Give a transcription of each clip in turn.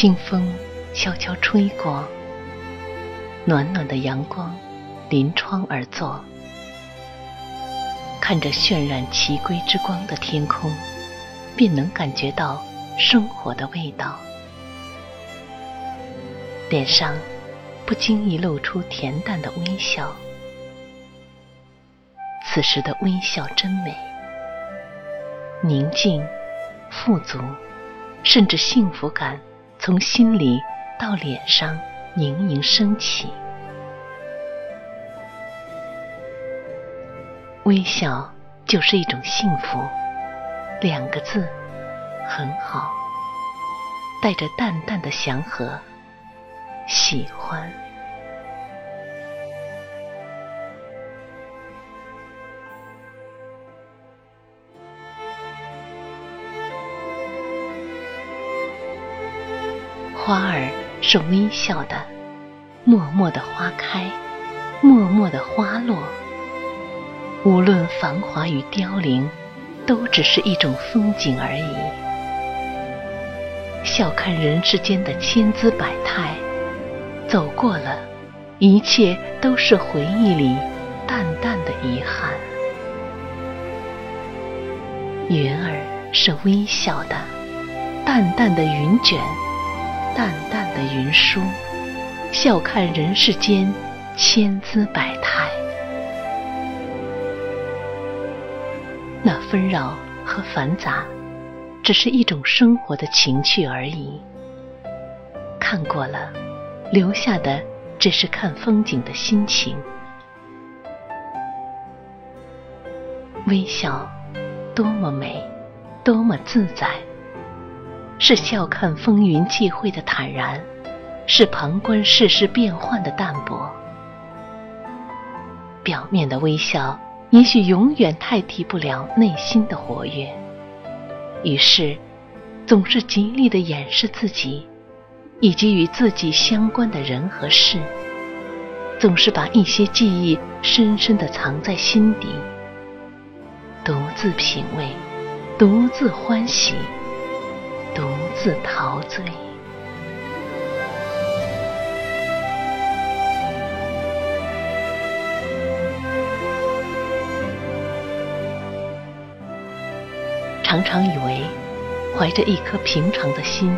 清风悄悄吹过，暖暖的阳光临窗而坐，看着渲染奇瑰之光的天空，便能感觉到生活的味道。脸上不经意露出恬淡的微笑，此时的微笑真美，宁静、富足，甚至幸福感。从心里到脸上盈盈升起，微笑就是一种幸福。两个字，很好，带着淡淡的祥和，喜欢。花儿是微笑的，默默的花开，默默的花落。无论繁华与凋零，都只是一种风景而已。笑看人世间的千姿百态，走过了，一切都是回忆里淡淡的遗憾。云儿是微笑的，淡淡的云卷。淡淡的云舒，笑看人世间千姿百态。那纷扰和繁杂，只是一种生活的情趣而已。看过了，留下的只是看风景的心情。微笑，多么美，多么自在。是笑看风云际会的坦然，是旁观世事变幻的淡泊。表面的微笑，也许永远代替不了内心的活跃。于是，总是极力的掩饰自己，以及与自己相关的人和事，总是把一些记忆深深的藏在心底，独自品味，独自欢喜。独自陶醉。常常以为，怀着一颗平常的心，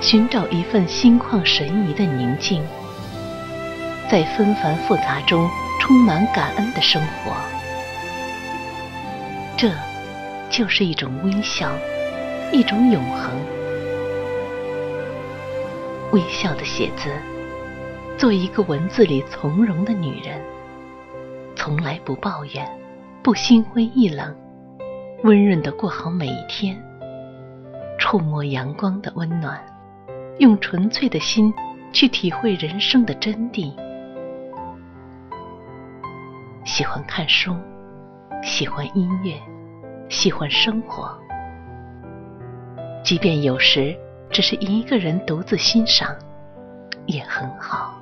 寻找一份心旷神怡的宁静，在纷繁复杂中充满感恩的生活，这就是一种微笑。一种永恒，微笑的写字，做一个文字里从容的女人，从来不抱怨，不心灰意冷，温润的过好每一天，触摸阳光的温暖，用纯粹的心去体会人生的真谛。喜欢看书，喜欢音乐，喜欢生活。即便有时只是一个人独自欣赏，也很好。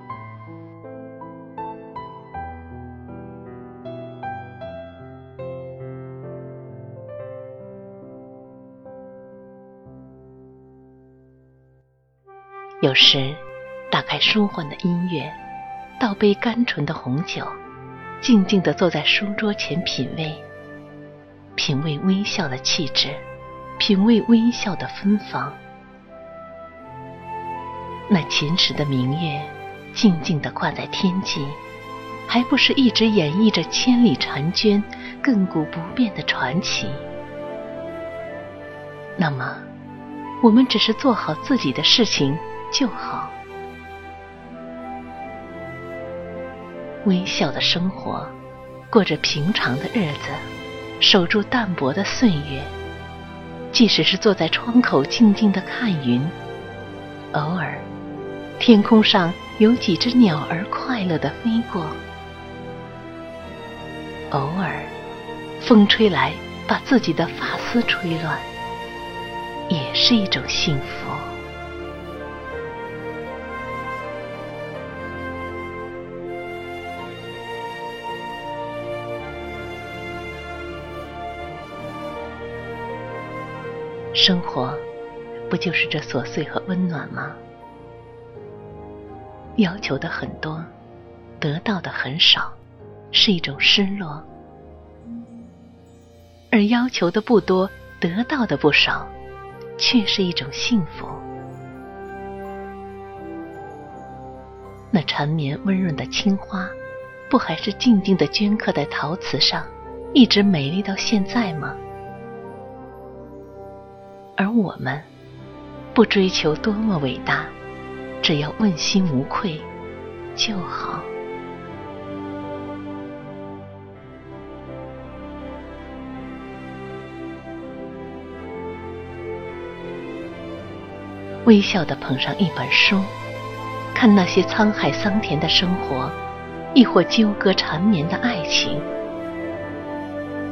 有时打开舒缓的音乐，倒杯甘醇的红酒，静静的坐在书桌前品味，品味微笑的气质。品味微笑的芬芳，那秦时的明月静静地挂在天际，还不是一直演绎着千里婵娟、亘古不变的传奇？那么，我们只是做好自己的事情就好。微笑的生活，过着平常的日子，守住淡泊的岁月。即使是坐在窗口静静的看云，偶尔，天空上有几只鸟儿快乐的飞过，偶尔，风吹来把自己的发丝吹乱，也是一种幸福。生活，不就是这琐碎和温暖吗？要求的很多，得到的很少，是一种失落；而要求的不多，得到的不少，却是一种幸福。那缠绵温润的青花，不还是静静的镌刻在陶瓷上，一直美丽到现在吗？而我们不追求多么伟大，只要问心无愧就好。微笑的捧上一本书，看那些沧海桑田的生活，亦或纠葛缠绵的爱情。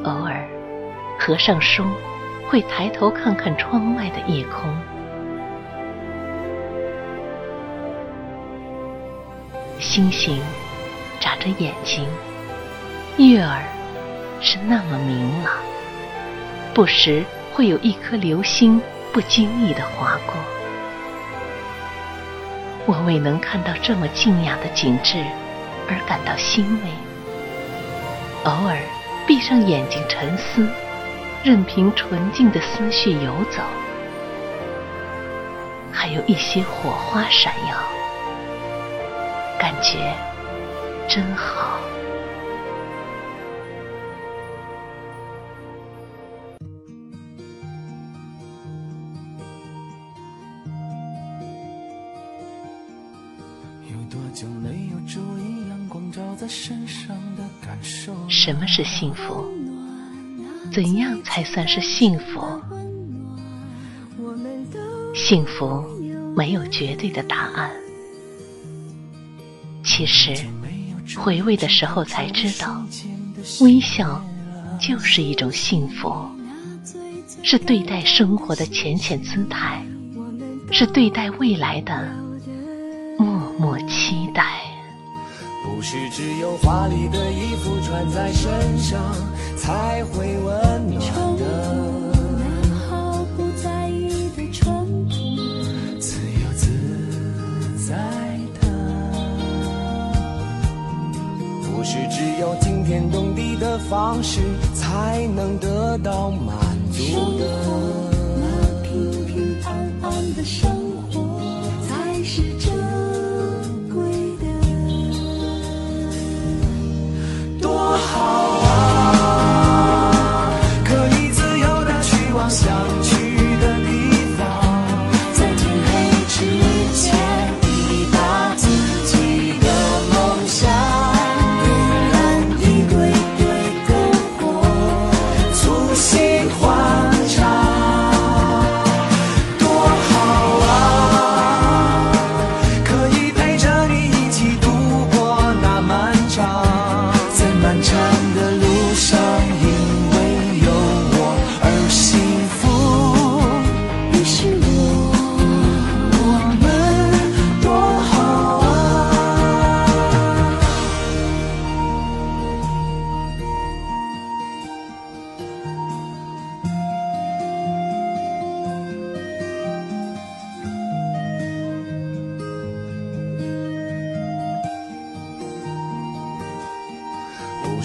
偶尔合上书。会抬头看看窗外的夜空，星星眨着眼睛，月儿是那么明朗，不时会有一颗流星不经意的划过。我未能看到这么静雅的景致而感到欣慰，偶尔闭上眼睛沉思。任凭纯净的思绪游走，还有一些火花闪耀，感觉真好。有多久没有注意阳光照在身上的感受？什么是幸福？怎样才算是幸福？幸福没有绝对的答案。其实，回味的时候才知道，微笑就是一种幸福，是对待生活的浅浅姿态，是对待未来的默默期待。不是只有华丽的衣服穿在身上才会温暖的，毫不在意的淳朴，自由自在的。不是只有惊天动地的方式才能得到满足的，那平平安安的生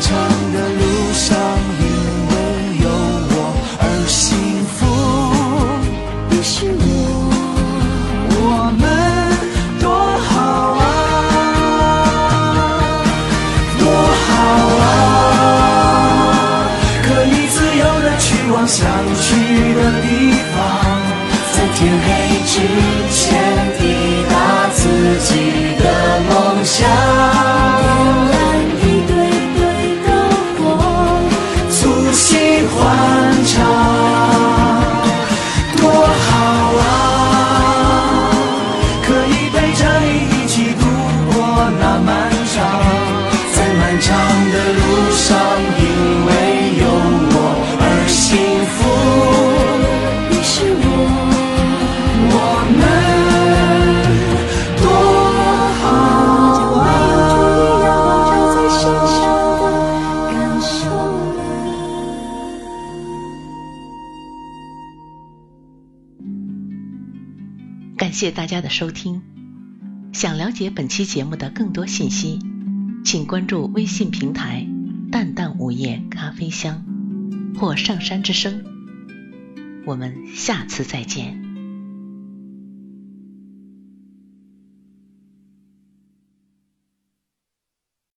长的路上，因为有我而幸福。你是我，我们多好啊，多好啊！可以自由的去往想去的地方，在天黑之前长的路上，因为有我而幸福。你是我，我们多好啊！感谢大家的收听。想了解本期节目的更多信息，请关注微信平台“淡淡午夜咖啡香”或“上山之声”。我们下次再见。